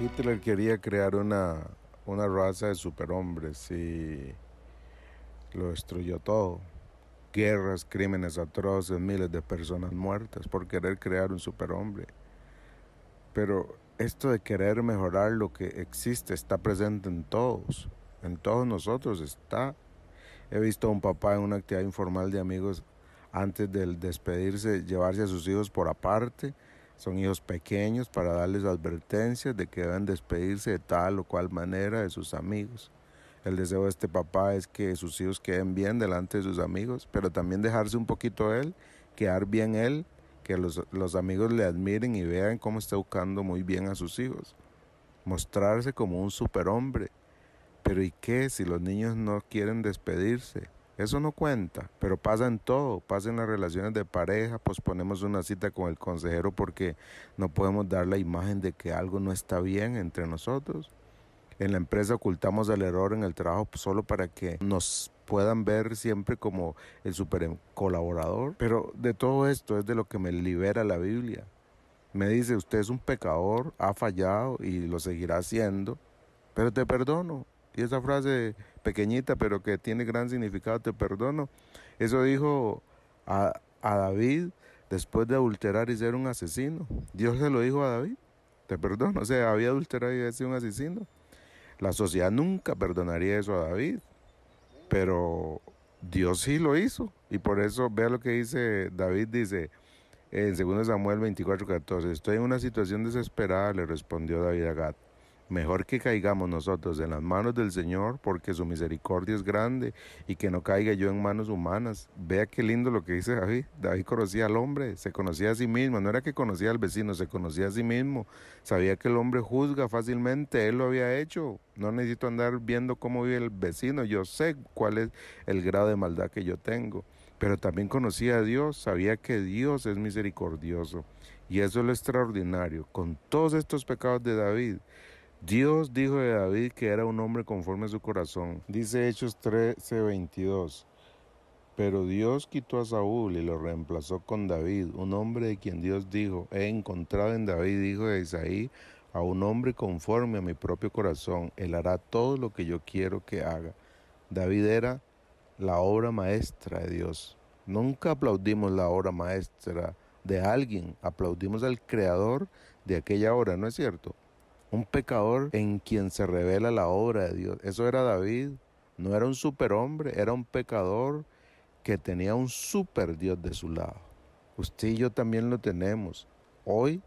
Hitler quería crear una, una raza de superhombres y lo destruyó todo. Guerras, crímenes atroces, miles de personas muertas por querer crear un superhombre. Pero esto de querer mejorar lo que existe está presente en todos, en todos nosotros está. He visto a un papá en una actividad informal de amigos antes del despedirse llevarse a sus hijos por aparte son hijos pequeños para darles advertencias de que deben despedirse de tal o cual manera de sus amigos. El deseo de este papá es que sus hijos queden bien delante de sus amigos, pero también dejarse un poquito él, quedar bien él, que los, los amigos le admiren y vean cómo está educando muy bien a sus hijos. Mostrarse como un superhombre. Pero ¿y qué si los niños no quieren despedirse? Eso no cuenta, pero pasa en todo, pasa en las relaciones de pareja, posponemos una cita con el consejero porque no podemos dar la imagen de que algo no está bien entre nosotros. En la empresa ocultamos el error en el trabajo solo para que nos puedan ver siempre como el super colaborador. Pero de todo esto es de lo que me libera la Biblia. Me dice, usted es un pecador, ha fallado y lo seguirá haciendo, pero te perdono. Y esa frase pequeñita, pero que tiene gran significado, te perdono. Eso dijo a, David después de adulterar y ser un asesino. Dios se lo dijo a David, te perdono. O sea, había adulterado y sido un asesino. La sociedad nunca perdonaría eso a David, pero Dios sí lo hizo. Y por eso, vea lo que dice David, dice en 2 Samuel 24, 14, estoy en una situación desesperada, le respondió David a Gad. Mejor que caigamos nosotros en las manos del Señor, porque su misericordia es grande y que no caiga yo en manos humanas. Vea qué lindo lo que dice David. David conocía al hombre, se conocía a sí mismo. No era que conocía al vecino, se conocía a sí mismo. Sabía que el hombre juzga fácilmente, él lo había hecho. No necesito andar viendo cómo vive el vecino, yo sé cuál es el grado de maldad que yo tengo. Pero también conocía a Dios, sabía que Dios es misericordioso. Y eso es lo extraordinario. Con todos estos pecados de David, Dios dijo de David que era un hombre conforme a su corazón. Dice Hechos 13:22. Pero Dios quitó a Saúl y lo reemplazó con David, un hombre de quien Dios dijo, he encontrado en David, hijo de Isaí, a un hombre conforme a mi propio corazón. Él hará todo lo que yo quiero que haga. David era la obra maestra de Dios. Nunca aplaudimos la obra maestra de alguien, aplaudimos al creador de aquella obra, ¿no es cierto? Un pecador en quien se revela la obra de Dios. Eso era David, no era un superhombre, era un pecador que tenía un super Dios de su lado. Usted y yo también lo tenemos. Hoy,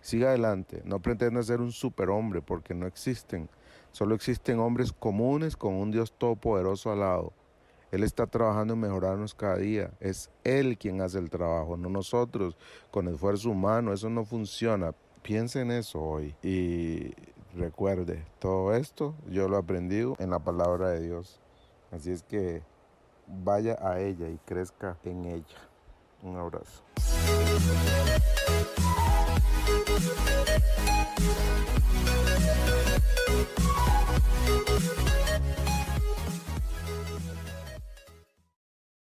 siga adelante, no pretenda ser un superhombre porque no existen. Solo existen hombres comunes con un Dios todopoderoso al lado. Él está trabajando en mejorarnos cada día. Es Él quien hace el trabajo, no nosotros, con esfuerzo humano. Eso no funciona. Piense en eso hoy y recuerde, todo esto yo lo he aprendido en la palabra de Dios. Así es que vaya a ella y crezca en ella. Un abrazo.